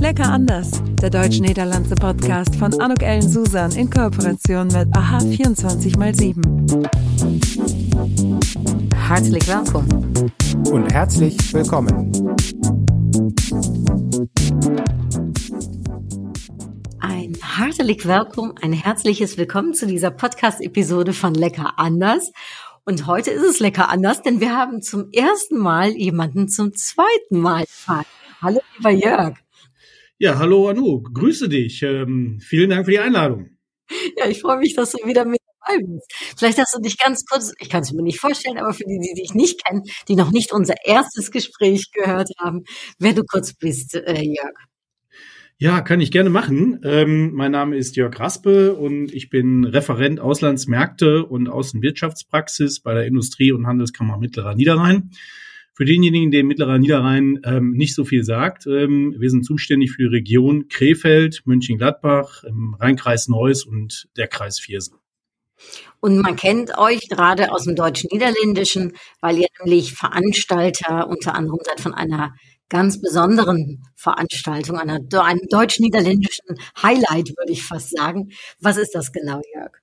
Lecker anders, der deutsch-niederlandse Podcast von Anuk Ellen Susan in Kooperation mit AHA 24x7. Herzlich willkommen. Und herzlich willkommen. Ein herzlich willkommen, ein herzliches Willkommen zu dieser Podcast-Episode von Lecker anders. Und heute ist es lecker anders, denn wir haben zum ersten Mal jemanden zum zweiten Mal gefragt. Hallo, lieber Jörg. Ja, hallo Anu, grüße dich. Ähm, vielen Dank für die Einladung. Ja, ich freue mich, dass du wieder mit dabei bist. Vielleicht hast du dich ganz kurz, ich kann es mir nicht vorstellen, aber für die, die dich nicht kennen, die noch nicht unser erstes Gespräch gehört haben, wer du kurz bist, äh, Jörg. Ja, kann ich gerne machen. Ähm, mein Name ist Jörg Raspe und ich bin Referent Auslandsmärkte und Außenwirtschaftspraxis bei der Industrie- und Handelskammer Mittlerer Niederrhein. Für denjenigen, der Mittlerer Niederrhein ähm, nicht so viel sagt, ähm, wir sind zuständig für die Region Krefeld, Mönchengladbach, im Rheinkreis Neuss und der Kreis Viersen. Und man kennt euch gerade aus dem Deutsch-Niederländischen, weil ihr nämlich Veranstalter unter anderem seid von einer ganz besonderen Veranstaltung, einer, einem deutsch-niederländischen Highlight, würde ich fast sagen. Was ist das genau, Jörg?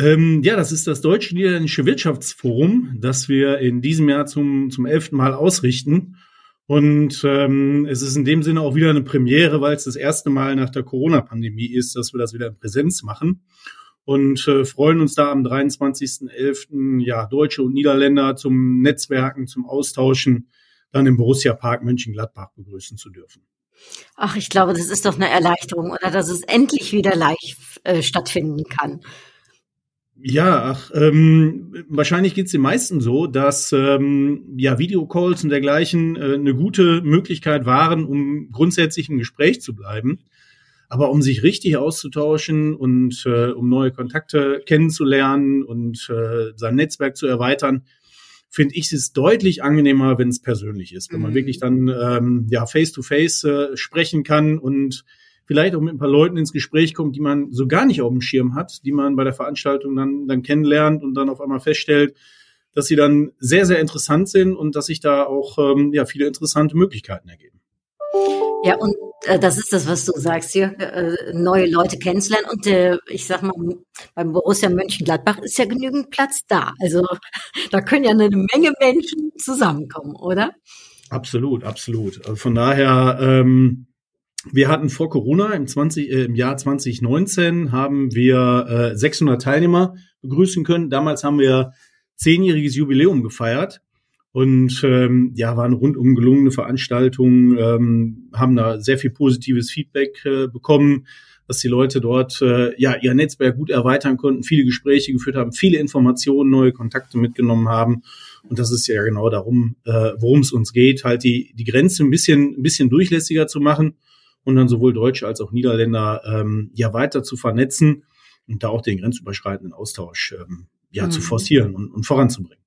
Ähm, ja, das ist das Deutsch-Niederländische Wirtschaftsforum, das wir in diesem Jahr zum, zum elften Mal ausrichten. Und ähm, es ist in dem Sinne auch wieder eine Premiere, weil es das erste Mal nach der Corona-Pandemie ist, dass wir das wieder in Präsenz machen. Und äh, freuen uns da am 23.11. ja Deutsche und Niederländer zum Netzwerken, zum Austauschen dann im Borussia Park Mönchengladbach begrüßen zu dürfen. Ach, ich glaube, das ist doch eine Erleichterung, oder dass es endlich wieder live äh, stattfinden kann. Ja, ach, ähm, wahrscheinlich geht es den meisten so, dass ähm, ja Videocalls und dergleichen äh, eine gute Möglichkeit waren, um grundsätzlich im Gespräch zu bleiben. Aber um sich richtig auszutauschen und äh, um neue Kontakte kennenzulernen und äh, sein Netzwerk zu erweitern, finde ich es deutlich angenehmer, wenn es persönlich ist, wenn man mhm. wirklich dann ähm, ja face to face äh, sprechen kann und vielleicht auch mit ein paar Leuten ins Gespräch kommt, die man so gar nicht auf dem Schirm hat, die man bei der Veranstaltung dann, dann kennenlernt und dann auf einmal feststellt, dass sie dann sehr, sehr interessant sind und dass sich da auch ähm, ja, viele interessante Möglichkeiten ergeben. Ja, und äh, das ist das, was du sagst hier, äh, neue Leute kennenzulernen. Und äh, ich sag mal, beim Borussia Mönchengladbach ist ja genügend Platz da. Also da können ja eine Menge Menschen zusammenkommen, oder? Absolut, absolut. Also von daher, ähm, wir hatten vor Corona im, 20, äh, im Jahr 2019 haben wir äh, 600 Teilnehmer begrüßen können. Damals haben wir zehnjähriges Jubiläum gefeiert und ähm, ja, waren rundum gelungene Veranstaltungen, ähm, haben da sehr viel positives Feedback äh, bekommen, dass die Leute dort äh, ja ihr Netzwerk gut erweitern konnten, viele Gespräche geführt haben, viele Informationen, neue Kontakte mitgenommen haben. Und das ist ja genau darum, äh, worum es uns geht, halt die die Grenze ein bisschen ein bisschen durchlässiger zu machen und dann sowohl Deutsche als auch Niederländer ähm, ja weiter zu vernetzen und da auch den grenzüberschreitenden Austausch ähm, ja mhm. zu forcieren und, und voranzubringen.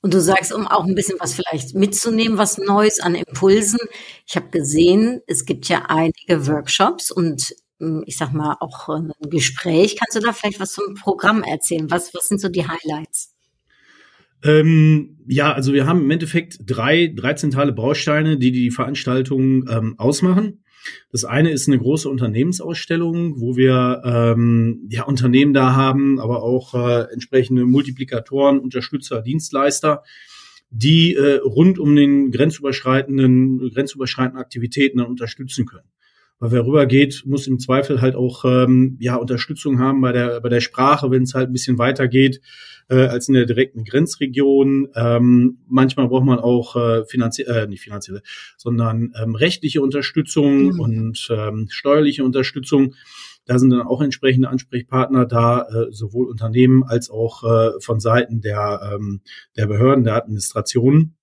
Und du sagst, um auch ein bisschen was vielleicht mitzunehmen, was Neues an Impulsen. Ich habe gesehen, es gibt ja einige Workshops und hm, ich sag mal auch ein Gespräch. Kannst du da vielleicht was zum Programm erzählen? Was, was sind so die Highlights? Ähm, ja, also wir haben im Endeffekt drei, drei zentrale Bausteine, die die Veranstaltung ähm, ausmachen. Das eine ist eine große Unternehmensausstellung, wo wir ähm, ja Unternehmen da haben, aber auch äh, entsprechende Multiplikatoren, Unterstützer, Dienstleister, die äh, rund um den grenzüberschreitenden, grenzüberschreitenden Aktivitäten dann unterstützen können. Weil wer rübergeht, muss im Zweifel halt auch ähm, ja Unterstützung haben bei der bei der Sprache, wenn es halt ein bisschen weitergeht äh, als in der direkten Grenzregion. Ähm, manchmal braucht man auch äh, finanzielle, äh, nicht finanzielle, sondern ähm, rechtliche Unterstützung mhm. und ähm, steuerliche Unterstützung. Da sind dann auch entsprechende Ansprechpartner da, äh, sowohl Unternehmen als auch äh, von Seiten der, ähm, der Behörden, der Administration.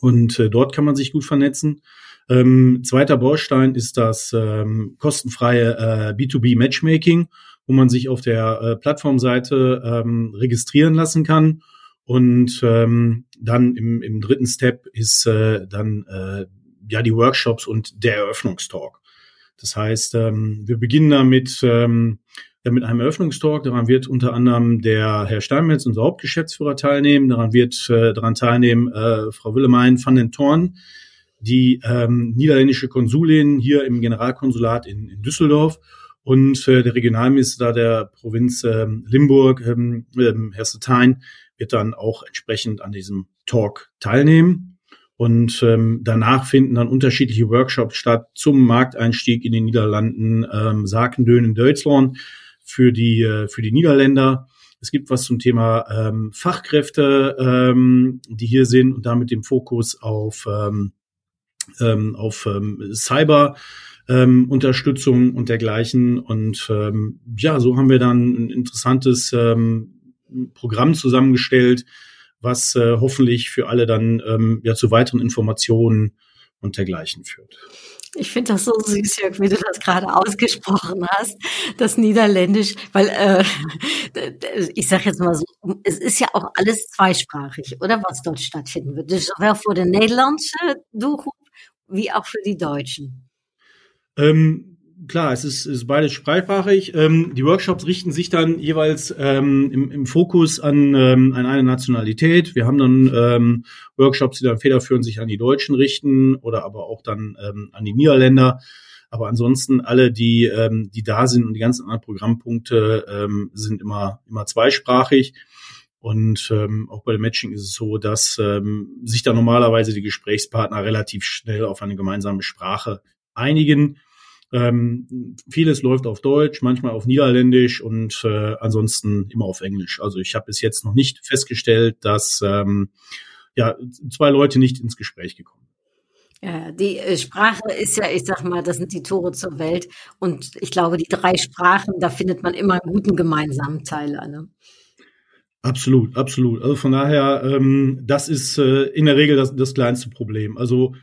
Und äh, dort kann man sich gut vernetzen. Ähm, zweiter Baustein ist das ähm, kostenfreie äh, B2B Matchmaking wo man sich auf der äh, Plattformseite ähm, registrieren lassen kann. Und ähm, dann im, im dritten Step ist äh, dann äh, ja die Workshops und der Eröffnungstalk. Das heißt, ähm, wir beginnen damit ähm, ja, mit einem Eröffnungstalk. Daran wird unter anderem der Herr Steinmetz, unser Hauptgeschäftsführer, teilnehmen. Daran wird äh, daran teilnehmen äh, Frau Willemein van den Thorn, die ähm, niederländische Konsulin hier im Generalkonsulat in, in Düsseldorf und äh, der Regionalminister der Provinz ähm, Limburg, ähm, ähm, Herr Setein, wird dann auch entsprechend an diesem Talk teilnehmen. Und ähm, danach finden dann unterschiedliche Workshops statt zum Markteinstieg in den Niederlanden, ähm, Sakendön in Deutschland für die, äh, für die Niederländer. Es gibt was zum Thema ähm, Fachkräfte, ähm, die hier sind und damit dem Fokus auf, ähm, ähm, auf ähm, Cyber. Ähm, Unterstützung und dergleichen. Und ähm, ja, so haben wir dann ein interessantes ähm, Programm zusammengestellt, was äh, hoffentlich für alle dann ähm, ja zu weiteren Informationen und dergleichen führt. Ich finde das so süß, Jörg, wie du das gerade ausgesprochen hast, das Niederländisch, weil äh, ich sage jetzt mal so, es ist ja auch alles zweisprachig, oder was dort stattfinden wird. Dus zowel für den Nederlandse Doelgroep wie auch für die Deutschen. Ähm, klar, es ist, ist beides zweisprachig. Ähm, die Workshops richten sich dann jeweils ähm, im, im Fokus an, ähm, an eine Nationalität. Wir haben dann ähm, Workshops, die dann federführend sich an die Deutschen richten oder aber auch dann ähm, an die Niederländer. Aber ansonsten alle, die, ähm, die da sind und die ganzen anderen Programmpunkte ähm, sind immer, immer zweisprachig. Und ähm, auch bei dem Matching ist es so, dass ähm, sich da normalerweise die Gesprächspartner relativ schnell auf eine gemeinsame Sprache einigen. Ähm, vieles läuft auf Deutsch, manchmal auf Niederländisch und äh, ansonsten immer auf Englisch. Also ich habe bis jetzt noch nicht festgestellt, dass ähm, ja zwei Leute nicht ins Gespräch gekommen. Ja, die äh, Sprache ist ja, ich sag mal, das sind die Tore zur Welt. Und ich glaube, die drei Sprachen, da findet man immer einen guten gemeinsamen Teiler. Ne? Absolut, absolut. Also von daher, ähm, das ist äh, in der Regel das, das kleinste Problem. Also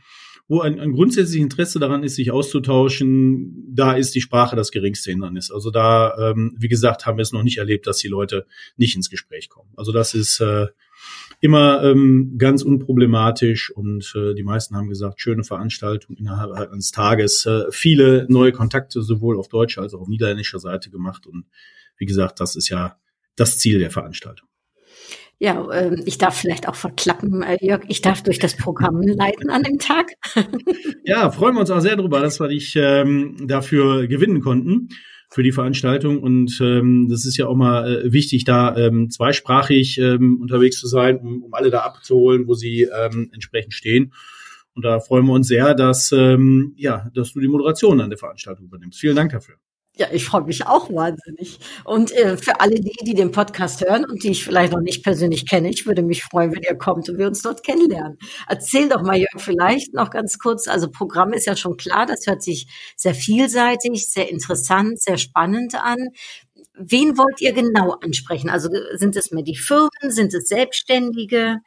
wo ein, ein grundsätzliches Interesse daran ist, sich auszutauschen, da ist die Sprache das geringste Hindernis. Also da, ähm, wie gesagt, haben wir es noch nicht erlebt, dass die Leute nicht ins Gespräch kommen. Also das ist äh, immer ähm, ganz unproblematisch und äh, die meisten haben gesagt, schöne Veranstaltung innerhalb eines Tages, äh, viele neue Kontakte sowohl auf deutscher als auch auf niederländischer Seite gemacht und wie gesagt, das ist ja das Ziel der Veranstaltung. Ja, äh, ich darf vielleicht auch verklappen, äh, Jörg. Ich darf durch das Programm leiten an dem Tag. ja, freuen wir uns auch sehr darüber, dass wir dich ähm, dafür gewinnen konnten für die Veranstaltung. Und ähm, das ist ja auch mal äh, wichtig, da ähm, zweisprachig ähm, unterwegs zu sein, um, um alle da abzuholen, wo sie ähm, entsprechend stehen. Und da freuen wir uns sehr, dass, ähm, ja, dass du die Moderation an der Veranstaltung übernimmst. Vielen Dank dafür. Ja, ich freue mich auch wahnsinnig. Und äh, für alle die, die den Podcast hören und die ich vielleicht noch nicht persönlich kenne, ich würde mich freuen, wenn ihr kommt und wir uns dort kennenlernen. Erzähl doch mal, Jörg, vielleicht noch ganz kurz. Also Programm ist ja schon klar, das hört sich sehr vielseitig, sehr interessant, sehr spannend an. Wen wollt ihr genau ansprechen? Also sind es mehr die Firmen, sind es Selbstständige?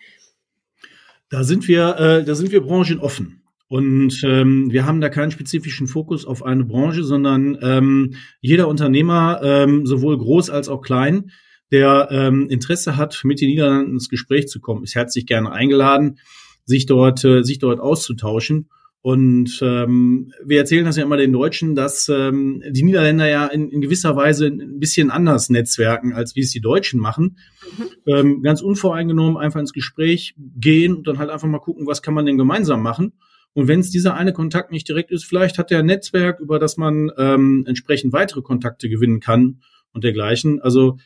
Da sind wir, äh, da sind wir branchenoffen. Und ähm, wir haben da keinen spezifischen Fokus auf eine Branche, sondern ähm, jeder Unternehmer, ähm, sowohl groß als auch klein, der ähm, Interesse hat, mit den Niederlanden ins Gespräch zu kommen, ist herzlich gerne eingeladen, sich dort, äh, sich dort auszutauschen. Und ähm, wir erzählen das ja immer den Deutschen, dass ähm, die Niederländer ja in, in gewisser Weise ein bisschen anders netzwerken, als wie es die Deutschen machen. Mhm. Ähm, ganz unvoreingenommen einfach ins Gespräch gehen und dann halt einfach mal gucken, was kann man denn gemeinsam machen. Und wenn es dieser eine Kontakt nicht direkt ist, vielleicht hat der ein Netzwerk, über das man ähm, entsprechend weitere Kontakte gewinnen kann und dergleichen. Also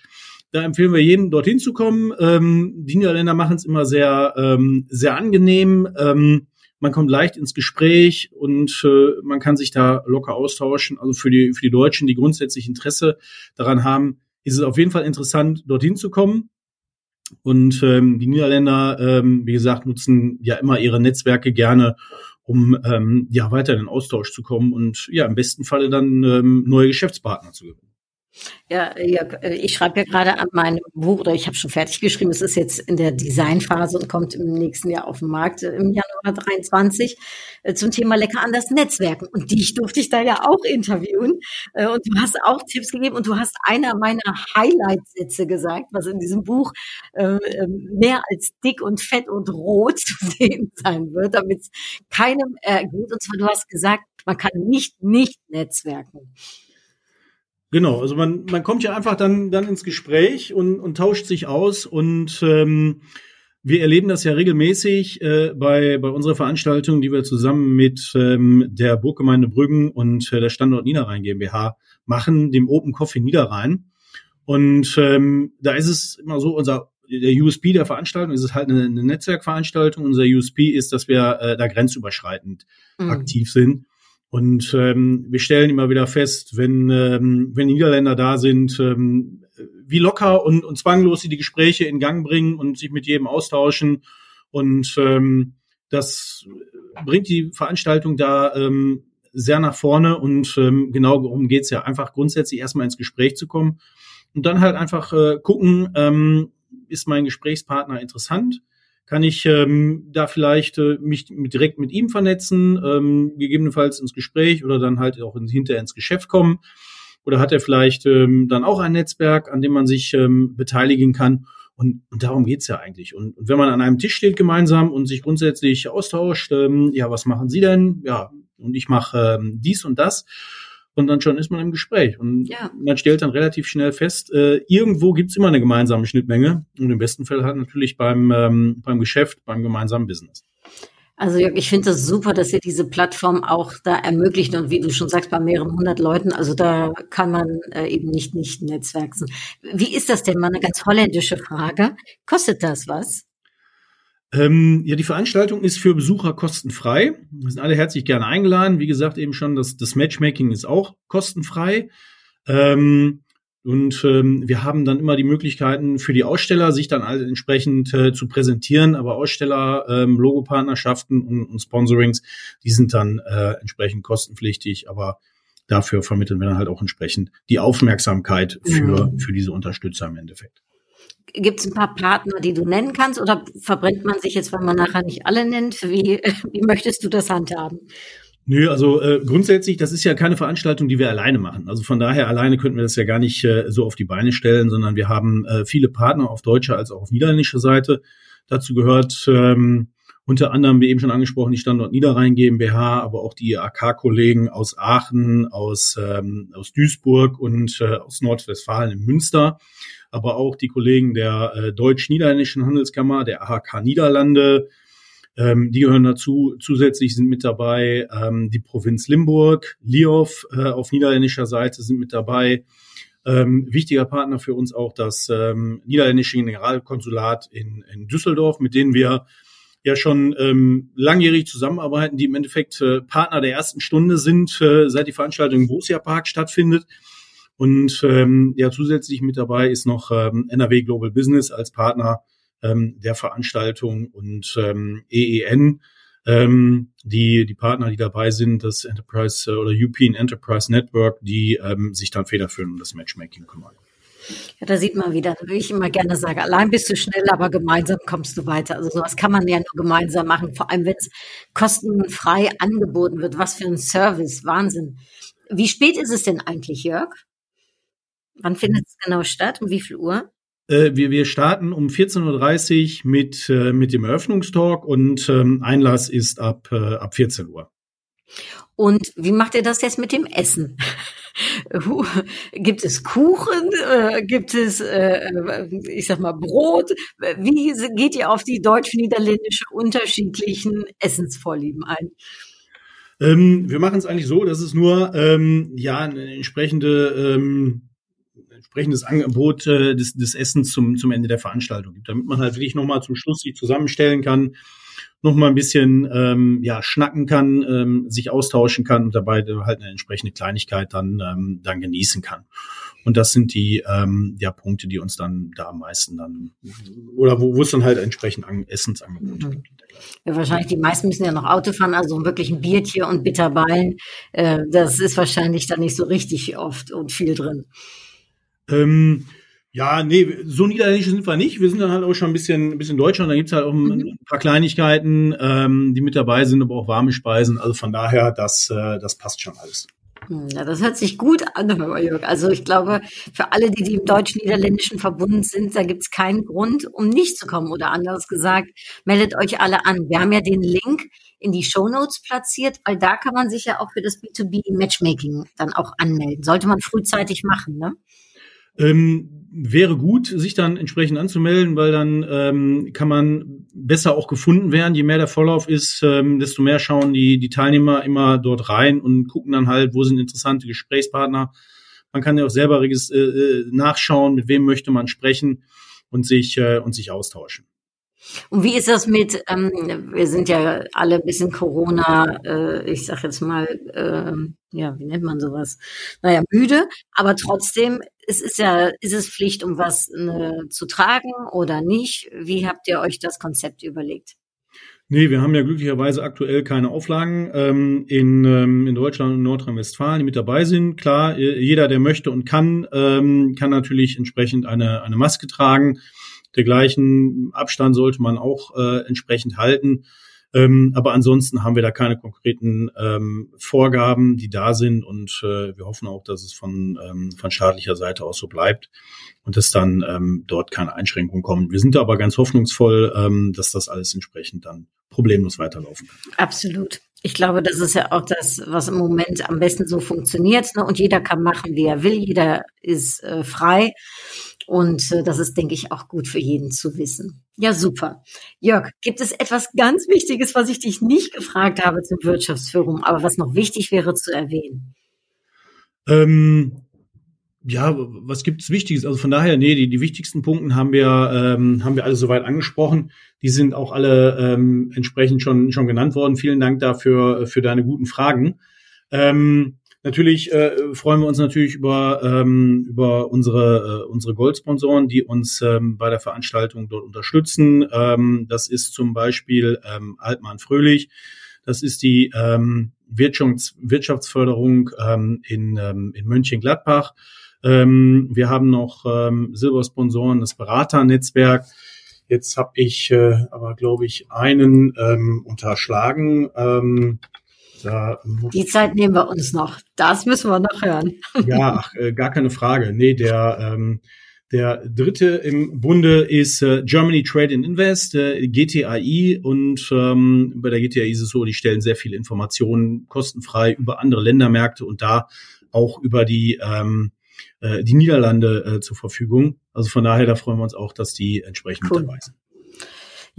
da empfehlen wir jedem, dorthin zu kommen. Ähm, die Niederländer machen es immer sehr, ähm, sehr angenehm. Ähm, man kommt leicht ins Gespräch und äh, man kann sich da locker austauschen. Also für die, für die Deutschen, die grundsätzlich Interesse daran haben, ist es auf jeden Fall interessant, dorthin zu kommen. Und ähm, die Niederländer, ähm, wie gesagt, nutzen ja immer ihre Netzwerke gerne, um ähm, ja weiter in den Austausch zu kommen und ja im besten Falle dann ähm, neue Geschäftspartner zu gewinnen. Ja, ja, ich schreibe ja gerade an meinem Buch, oder ich habe schon fertig geschrieben, es ist jetzt in der Designphase und kommt im nächsten Jahr auf den Markt, äh, im Januar 23, äh, zum Thema Lecker anders Netzwerken. Und dich durfte ich da ja auch interviewen. Äh, und du hast auch Tipps gegeben und du hast einer meiner Highlight-Sätze gesagt, was in diesem Buch ähm, mehr als dick und fett und rot zu sehen sein wird, damit es keinem ergeht. Und zwar, du hast gesagt, man kann nicht nicht netzwerken. Genau, also man, man kommt ja einfach dann, dann ins Gespräch und, und tauscht sich aus und ähm, wir erleben das ja regelmäßig äh, bei, bei unserer Veranstaltung, die wir zusammen mit ähm, der Burggemeinde Brüggen und äh, der Standort Niederrhein GmbH machen, dem Open Coffee Niederrhein. Und ähm, da ist es immer so, unser der USB der Veranstaltung ist es halt eine, eine Netzwerkveranstaltung. Unser USB ist, dass wir äh, da grenzüberschreitend mhm. aktiv sind. Und ähm, wir stellen immer wieder fest, wenn, ähm, wenn Niederländer da sind, ähm, wie locker und, und zwanglos sie die Gespräche in Gang bringen und sich mit jedem austauschen. Und ähm, das bringt die Veranstaltung da ähm, sehr nach vorne und ähm, genau darum geht's ja, einfach grundsätzlich erstmal ins Gespräch zu kommen und dann halt einfach äh, gucken, ähm, ist mein Gesprächspartner interessant? Kann ich ähm, da vielleicht äh, mich mit, direkt mit ihm vernetzen, ähm, gegebenenfalls ins Gespräch oder dann halt auch in, hinterher ins Geschäft kommen? Oder hat er vielleicht ähm, dann auch ein Netzwerk, an dem man sich ähm, beteiligen kann? Und, und darum geht's ja eigentlich. Und, und wenn man an einem Tisch steht gemeinsam und sich grundsätzlich austauscht, ähm, ja, was machen Sie denn? Ja, und ich mache ähm, dies und das und dann schon ist man im Gespräch. Und ja. man stellt dann relativ schnell fest, äh, irgendwo gibt's immer eine gemeinsame Schnittmenge und im besten Fall halt natürlich beim, ähm, beim Geschäft, beim gemeinsamen Business. Also Jörg, ich finde das super, dass ihr diese Plattform auch da ermöglicht und wie du schon sagst, bei mehreren hundert Leuten, also da kann man äh, eben nicht nicht netzwerken. Wie ist das denn? Mal eine ganz holländische Frage. Kostet das was? Ähm, ja, die Veranstaltung ist für Besucher kostenfrei. Wir sind alle herzlich gerne eingeladen. Wie gesagt, eben schon, das, das Matchmaking ist auch kostenfrei. Ähm, und ähm, wir haben dann immer die Möglichkeiten für die Aussteller, sich dann halt entsprechend äh, zu präsentieren. Aber Aussteller, ähm, Logopartnerschaften und, und Sponsorings, die sind dann äh, entsprechend kostenpflichtig. Aber dafür vermitteln wir dann halt auch entsprechend die Aufmerksamkeit für, mhm. für diese Unterstützer im Endeffekt. Gibt es ein paar Partner, die du nennen kannst oder verbrennt man sich jetzt, weil man nachher nicht alle nennt? Wie, wie möchtest du das handhaben? Nö, also äh, grundsätzlich, das ist ja keine Veranstaltung, die wir alleine machen. Also von daher alleine könnten wir das ja gar nicht äh, so auf die Beine stellen, sondern wir haben äh, viele Partner auf deutscher als auch auf niederländischer Seite. Dazu gehört ähm, unter anderem, wie eben schon angesprochen, die Standort Niederrhein GmbH, aber auch die AK-Kollegen aus Aachen, aus, ähm, aus Duisburg und äh, aus Nordwestfalen in Münster aber auch die Kollegen der äh, Deutsch-Niederländischen Handelskammer, der AHK Niederlande, ähm, die gehören dazu. Zusätzlich sind mit dabei ähm, die Provinz Limburg, Liof äh, auf niederländischer Seite sind mit dabei. Ähm, wichtiger Partner für uns auch das ähm, niederländische Generalkonsulat in, in Düsseldorf, mit denen wir ja schon ähm, langjährig zusammenarbeiten, die im Endeffekt äh, Partner der ersten Stunde sind, äh, seit die Veranstaltung im Borussia Park stattfindet. Und ähm, ja, zusätzlich mit dabei ist noch ähm, NRW Global Business als Partner ähm, der Veranstaltung und ähm, EEN. Ähm, die, die Partner, die dabei sind, das Enterprise äh, oder European Enterprise Network, die ähm, sich dann federführend um das Matchmaking kümmern. Ja, da sieht man wieder, wie ich immer gerne sage, allein bist du schnell, aber gemeinsam kommst du weiter. Also sowas kann man ja nur gemeinsam machen, vor allem wenn es kostenfrei angeboten wird. Was für ein Service, Wahnsinn. Wie spät ist es denn eigentlich, Jörg? Wann findet es genau statt? Um wie viel Uhr? Äh, wir, wir starten um 14.30 Uhr mit, äh, mit dem Eröffnungstalk und ähm, Einlass ist ab, äh, ab 14 Uhr. Und wie macht ihr das jetzt mit dem Essen? Gibt es Kuchen? Äh, gibt es, äh, ich sag mal, Brot? Wie geht ihr auf die deutsch-niederländische unterschiedlichen Essensvorlieben ein? Ähm, wir machen es eigentlich so, dass es nur ähm, ja eine entsprechende ähm, entsprechendes Angebot äh, des, des Essens zum, zum Ende der Veranstaltung gibt, damit man halt wirklich nochmal zum Schluss sich zusammenstellen kann, nochmal ein bisschen ähm, ja, schnacken kann, ähm, sich austauschen kann und dabei halt eine entsprechende Kleinigkeit dann, ähm, dann genießen kann. Und das sind die ähm, ja, Punkte, die uns dann da am meisten dann, oder wo, wo es dann halt entsprechend an Essensangebote mhm. gibt. Ja, wahrscheinlich die meisten müssen ja noch Auto fahren, also wirklich ein Biertier und Bitterballen, äh, das ist wahrscheinlich da nicht so richtig oft und viel drin. Ähm, ja, nee, so niederländisch sind wir nicht. Wir sind dann halt auch schon ein bisschen, ein bisschen deutscher und da gibt's halt auch mhm. ein paar Kleinigkeiten, ähm, die mit dabei sind, aber auch warme Speisen. Also von daher, das, äh, das passt schon alles. Hm, ja, das hört sich gut an, Jörg. Also ich glaube, für alle, die, die im deutsch-niederländischen verbunden sind, da gibt's keinen Grund, um nicht zu kommen. Oder anders gesagt, meldet euch alle an. Wir haben ja den Link in die Show Notes platziert, weil da kann man sich ja auch für das B2B Matchmaking dann auch anmelden. Sollte man frühzeitig machen, ne? Ähm, wäre gut, sich dann entsprechend anzumelden, weil dann ähm, kann man besser auch gefunden werden. Je mehr der Vorlauf ist, ähm, desto mehr schauen die, die Teilnehmer immer dort rein und gucken dann halt, wo sind interessante Gesprächspartner. Man kann ja auch selber äh, äh, nachschauen, mit wem möchte man sprechen und sich, äh, und sich austauschen. Und wie ist das mit, ähm, wir sind ja alle ein bisschen Corona, äh, ich sag jetzt mal, äh, ja, wie nennt man sowas? Naja, müde, aber trotzdem, es ist ja, ist es Pflicht, um was ne, zu tragen oder nicht? Wie habt ihr euch das Konzept überlegt? Nee, wir haben ja glücklicherweise aktuell keine Auflagen ähm, in, ähm, in Deutschland und Nordrhein-Westfalen, die mit dabei sind. Klar, jeder, der möchte und kann, ähm, kann natürlich entsprechend eine, eine Maske tragen. Dergleichen Abstand sollte man auch äh, entsprechend halten. Ähm, aber ansonsten haben wir da keine konkreten ähm, Vorgaben, die da sind und äh, wir hoffen auch, dass es von, ähm, von staatlicher Seite aus so bleibt und dass dann ähm, dort keine Einschränkungen kommen. Wir sind da aber ganz hoffnungsvoll, ähm, dass das alles entsprechend dann problemlos weiterlaufen kann. Absolut. Ich glaube, das ist ja auch das, was im Moment am besten so funktioniert. Ne? Und jeder kann machen, wie er will. Jeder ist äh, frei. Und äh, das ist, denke ich, auch gut für jeden zu wissen. Ja, super. Jörg, gibt es etwas ganz Wichtiges, was ich dich nicht gefragt habe zum Wirtschaftsforum, aber was noch wichtig wäre zu erwähnen? Ähm, ja, was gibt's Wichtiges? Also von daher, nee, die, die wichtigsten Punkte haben wir, ähm, haben wir alle soweit angesprochen. Die sind auch alle ähm, entsprechend schon, schon genannt worden. Vielen Dank dafür, für deine guten Fragen. Ähm, natürlich äh, freuen wir uns natürlich über, ähm, über unsere, äh, unsere Goldsponsoren, die uns ähm, bei der Veranstaltung dort unterstützen. Ähm, das ist zum Beispiel ähm, Altmann Fröhlich. Das ist die ähm, Wirtschafts Wirtschaftsförderung ähm, in, ähm, in Mönchengladbach. Ähm, wir haben noch ähm, Silbersponsoren, das Beraternetzwerk. Jetzt habe ich äh, aber, glaube ich, einen ähm, unterschlagen. Ähm, Die Zeit nehmen wir uns noch. Das müssen wir noch hören. ja, ach, äh, gar keine Frage. Nee, der, ähm, der dritte im Bunde ist äh, Germany Trade and Invest, äh, GTAI. Und ähm, bei der GTAI ist es so, die stellen sehr viele Informationen kostenfrei über andere Ländermärkte und da auch über die ähm, äh, die Niederlande äh, zur Verfügung. Also von daher, da freuen wir uns auch, dass die entsprechend cool. dabei sind.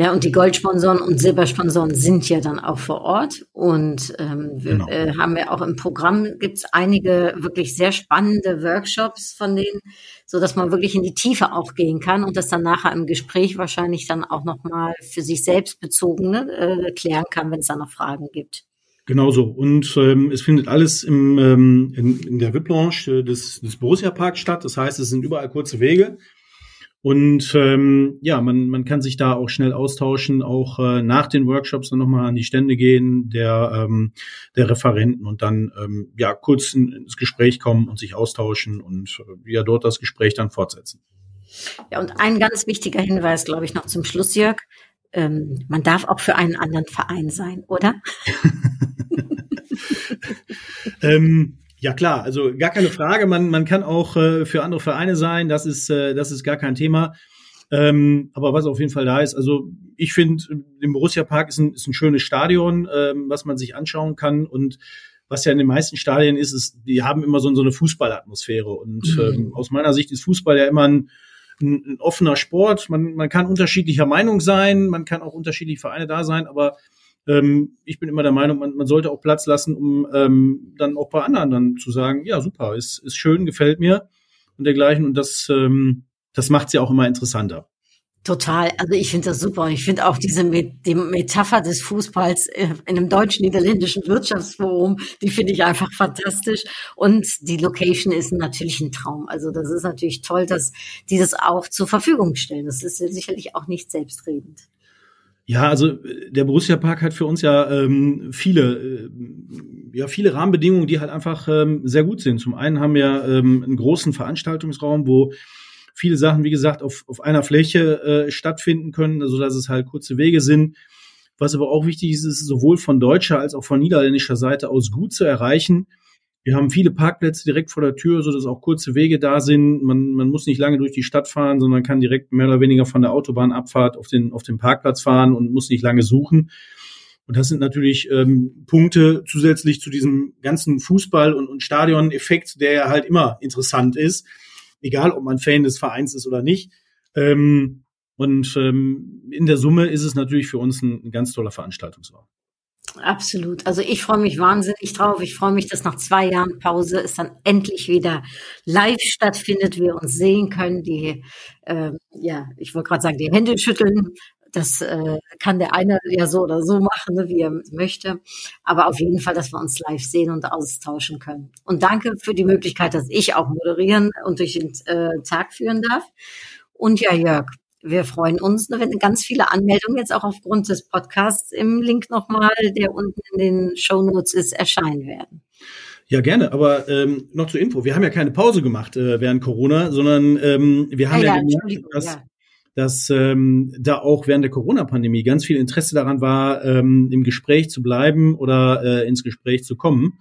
Ja, und die Goldsponsoren und Silbersponsoren sind ja dann auch vor Ort. Und ähm, wir genau. äh, haben ja auch im Programm gibt's einige wirklich sehr spannende Workshops von denen, so dass man wirklich in die Tiefe auch gehen kann und das dann nachher im Gespräch wahrscheinlich dann auch nochmal für sich selbst bezogene äh, klären kann, wenn es da noch Fragen gibt. Genauso. Und ähm, es findet alles im, ähm, in, in der VIP-Lounge des, des Borussia-Parks statt. Das heißt, es sind überall kurze Wege. Und ähm, ja, man, man kann sich da auch schnell austauschen, auch äh, nach den Workshops dann nochmal an die Stände gehen der, ähm, der Referenten und dann ähm, ja kurz in, ins Gespräch kommen und sich austauschen und äh, ja dort das Gespräch dann fortsetzen. Ja, und ein ganz wichtiger Hinweis, glaube ich, noch zum Schluss, Jörg. Ähm, man darf auch für einen anderen Verein sein, oder? ähm, ja klar, also gar keine Frage. Man, man kann auch äh, für andere Vereine sein. Das ist, äh, das ist gar kein Thema. Ähm, aber was auf jeden Fall da ist, also ich finde, im Borussia Park ist ein, ist ein schönes Stadion, ähm, was man sich anschauen kann und was ja in den meisten Stadien ist, ist, die haben immer so, so eine Fußballatmosphäre. Und mhm. ähm, aus meiner Sicht ist Fußball ja immer ein, ein, ein offener Sport. Man, man kann unterschiedlicher Meinung sein, man kann auch unterschiedliche Vereine da sein, aber ähm, ich bin immer der Meinung, man, man sollte auch Platz lassen, um ähm, dann auch bei anderen dann zu sagen, ja, super, ist, ist schön, gefällt mir und dergleichen. Und das, ähm, das macht es ja auch immer interessanter. Total. Also ich finde das super. Und ich finde auch diese die Metapher des Fußballs äh, in einem deutsch-niederländischen Wirtschaftsforum, die finde ich einfach fantastisch. Und die Location ist natürlich ein Traum. Also das ist natürlich toll, dass die das auch zur Verfügung stellen. Das ist sicherlich auch nicht selbstredend. Ja, also der Borussia Park hat für uns ja ähm, viele, äh, ja viele Rahmenbedingungen, die halt einfach ähm, sehr gut sind. Zum einen haben wir ähm, einen großen Veranstaltungsraum, wo viele Sachen, wie gesagt, auf, auf einer Fläche äh, stattfinden können, also dass es halt kurze Wege sind. Was aber auch wichtig ist, ist sowohl von deutscher als auch von niederländischer Seite aus gut zu erreichen. Wir haben viele Parkplätze direkt vor der Tür, so dass auch kurze Wege da sind. Man, man muss nicht lange durch die Stadt fahren, sondern kann direkt mehr oder weniger von der Autobahnabfahrt auf den, auf den Parkplatz fahren und muss nicht lange suchen. Und das sind natürlich ähm, Punkte zusätzlich zu diesem ganzen Fußball- und, und Stadion-Effekt, der ja halt immer interessant ist. egal ob man Fan des Vereins ist oder nicht. Ähm, und ähm, in der Summe ist es natürlich für uns ein, ein ganz toller Veranstaltungsort. Absolut. Also ich freue mich wahnsinnig drauf. Ich freue mich, dass nach zwei Jahren Pause es dann endlich wieder live stattfindet, wir uns sehen können, die, äh, ja, ich wollte gerade sagen, die Hände schütteln. Das äh, kann der eine ja so oder so machen, ne, wie er möchte. Aber auf jeden Fall, dass wir uns live sehen und austauschen können. Und danke für die Möglichkeit, dass ich auch moderieren und durch den äh, Tag führen darf. Und ja, Jörg, wir freuen uns, wenn ganz viele Anmeldungen jetzt auch aufgrund des Podcasts im Link nochmal, der unten in den Show Notes ist, erscheinen werden. Ja, gerne, aber ähm, noch zur Info. Wir haben ja keine Pause gemacht äh, während Corona, sondern ähm, wir haben ja, ja gemerkt, dass, ja. dass ähm, da auch während der Corona-Pandemie ganz viel Interesse daran war, ähm, im Gespräch zu bleiben oder äh, ins Gespräch zu kommen.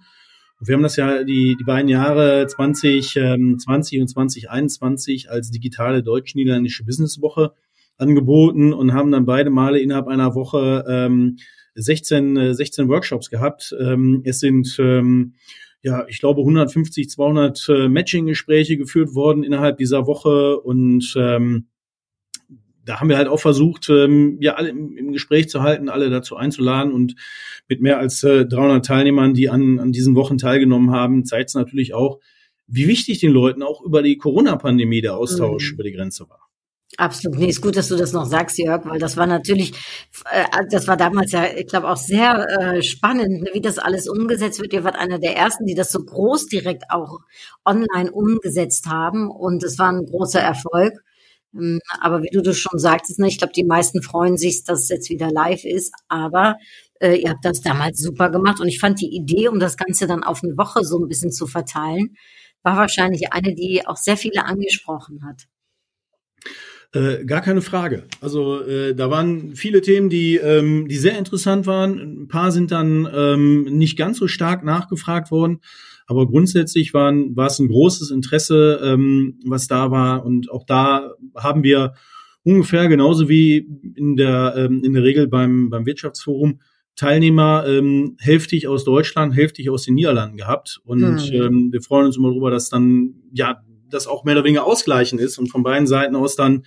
Wir haben das ja die, die beiden Jahre 2020 ähm, 20 und 2021 als digitale deutsch-niederländische Businesswoche angeboten und haben dann beide Male innerhalb einer Woche ähm, 16, 16 Workshops gehabt. Ähm, es sind ähm, ja, ich glaube 150, 200 äh, Matching-Gespräche geführt worden innerhalb dieser Woche und ähm, da haben wir halt auch versucht, ähm, ja, alle im, im, Gespräch zu halten, alle dazu einzuladen und mit mehr als äh, 300 Teilnehmern, die an, an diesen Wochen teilgenommen haben, zeigt es natürlich auch, wie wichtig den Leuten auch über die Corona-Pandemie der Austausch mhm. über die Grenze war. Absolut. Nee, ist gut, dass du das noch sagst, Jörg, weil das war natürlich, äh, das war damals ja, ich glaube, auch sehr äh, spannend, ne, wie das alles umgesetzt wird. Ihr wart einer der ersten, die das so groß direkt auch online umgesetzt haben und es war ein großer Erfolg. Ähm, aber wie du das schon sagtest, ne, ich glaube, die meisten freuen sich, dass es jetzt wieder live ist. Aber äh, ihr habt das damals super gemacht. Und ich fand die Idee, um das Ganze dann auf eine Woche so ein bisschen zu verteilen, war wahrscheinlich eine, die auch sehr viele angesprochen hat. Äh, gar keine Frage. Also äh, da waren viele Themen, die, ähm, die sehr interessant waren. Ein paar sind dann ähm, nicht ganz so stark nachgefragt worden. Aber grundsätzlich waren, war es ein großes Interesse, ähm, was da war. Und auch da haben wir ungefähr genauso wie in der, ähm, in der Regel beim, beim Wirtschaftsforum Teilnehmer ähm, hälftig aus Deutschland, hälftig aus den Niederlanden gehabt. Und mhm. ähm, wir freuen uns immer darüber, dass dann ja das auch mehr oder weniger ausgleichen ist und von beiden Seiten aus dann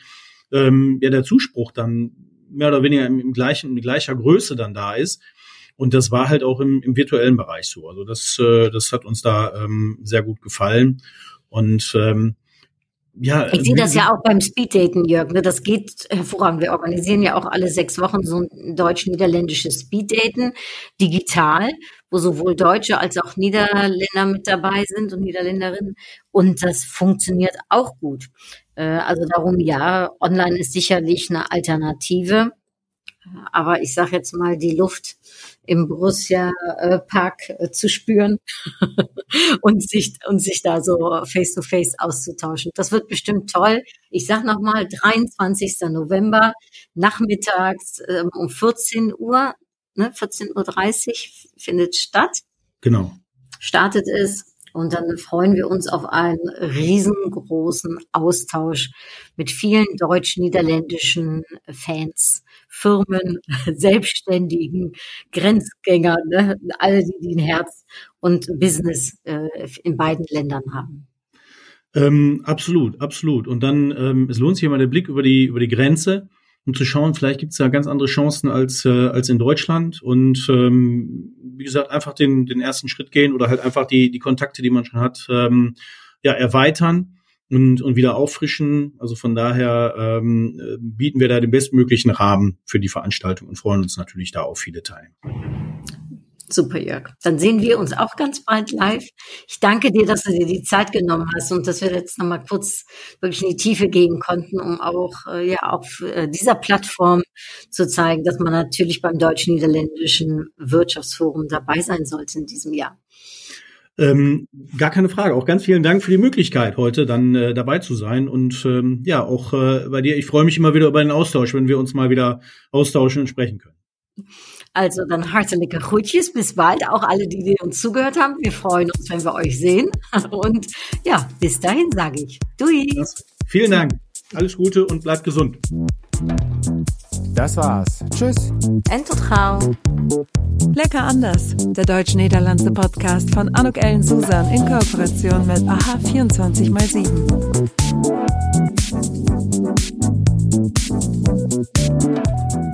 ähm, ja der Zuspruch dann mehr oder weniger im, im gleichen, in gleicher Größe dann da ist. Und das war halt auch im, im virtuellen Bereich so. Also das, äh, das hat uns da ähm, sehr gut gefallen. Und ähm, ja, ich sehe das ja auch beim Speeddaten, Jörg. Ne? Das geht hervorragend. Wir organisieren ja auch alle sechs Wochen so ein deutsch-niederländisches Speeddaten digital, wo sowohl Deutsche als auch Niederländer mit dabei sind und Niederländerinnen. Und das funktioniert auch gut. Äh, also darum, ja, online ist sicherlich eine Alternative. Aber ich sage jetzt mal, die Luft im Borussia äh, Park äh, zu spüren und sich und sich da so face to face auszutauschen. Das wird bestimmt toll. Ich sag noch mal 23. November nachmittags ähm, um 14 Uhr, ne, 14:30 Uhr findet statt. Genau. Startet es und dann freuen wir uns auf einen riesengroßen Austausch mit vielen deutsch-niederländischen Fans, Firmen, Selbstständigen, Grenzgängern, ne? alle, die, ein Herz und Business äh, in beiden Ländern haben. Ähm, absolut, absolut. Und dann, ähm, es lohnt sich immer der Blick über die, über die Grenze um zu schauen, vielleicht gibt es da ganz andere Chancen als, äh, als in Deutschland. Und ähm, wie gesagt, einfach den, den ersten Schritt gehen oder halt einfach die, die Kontakte, die man schon hat, ähm, ja, erweitern und, und wieder auffrischen. Also von daher ähm, bieten wir da den bestmöglichen Rahmen für die Veranstaltung und freuen uns natürlich da auf viele Teilnehmer. Super, Jörg. Dann sehen wir uns auch ganz bald live. Ich danke dir, dass du dir die Zeit genommen hast und dass wir jetzt nochmal kurz wirklich in die Tiefe gehen konnten, um auch äh, ja auf äh, dieser Plattform zu zeigen, dass man natürlich beim deutsch-niederländischen Wirtschaftsforum dabei sein sollte in diesem Jahr. Ähm, gar keine Frage. Auch ganz vielen Dank für die Möglichkeit, heute dann äh, dabei zu sein. Und ähm, ja, auch äh, bei dir, ich freue mich immer wieder über den Austausch, wenn wir uns mal wieder austauschen und sprechen können. Also dann herzliche Groetjes, bis bald, auch alle, die, die uns zugehört haben. Wir freuen uns, wenn wir euch sehen. Und ja, bis dahin sage ich. Dui. Das, vielen Dank. Alles Gute und bleibt gesund. Das war's. Tschüss. En tot gauw. Lecker anders, der deutsch-niederlandse Podcast von Anuk Ellen Susan in Kooperation mit AHA 24x7.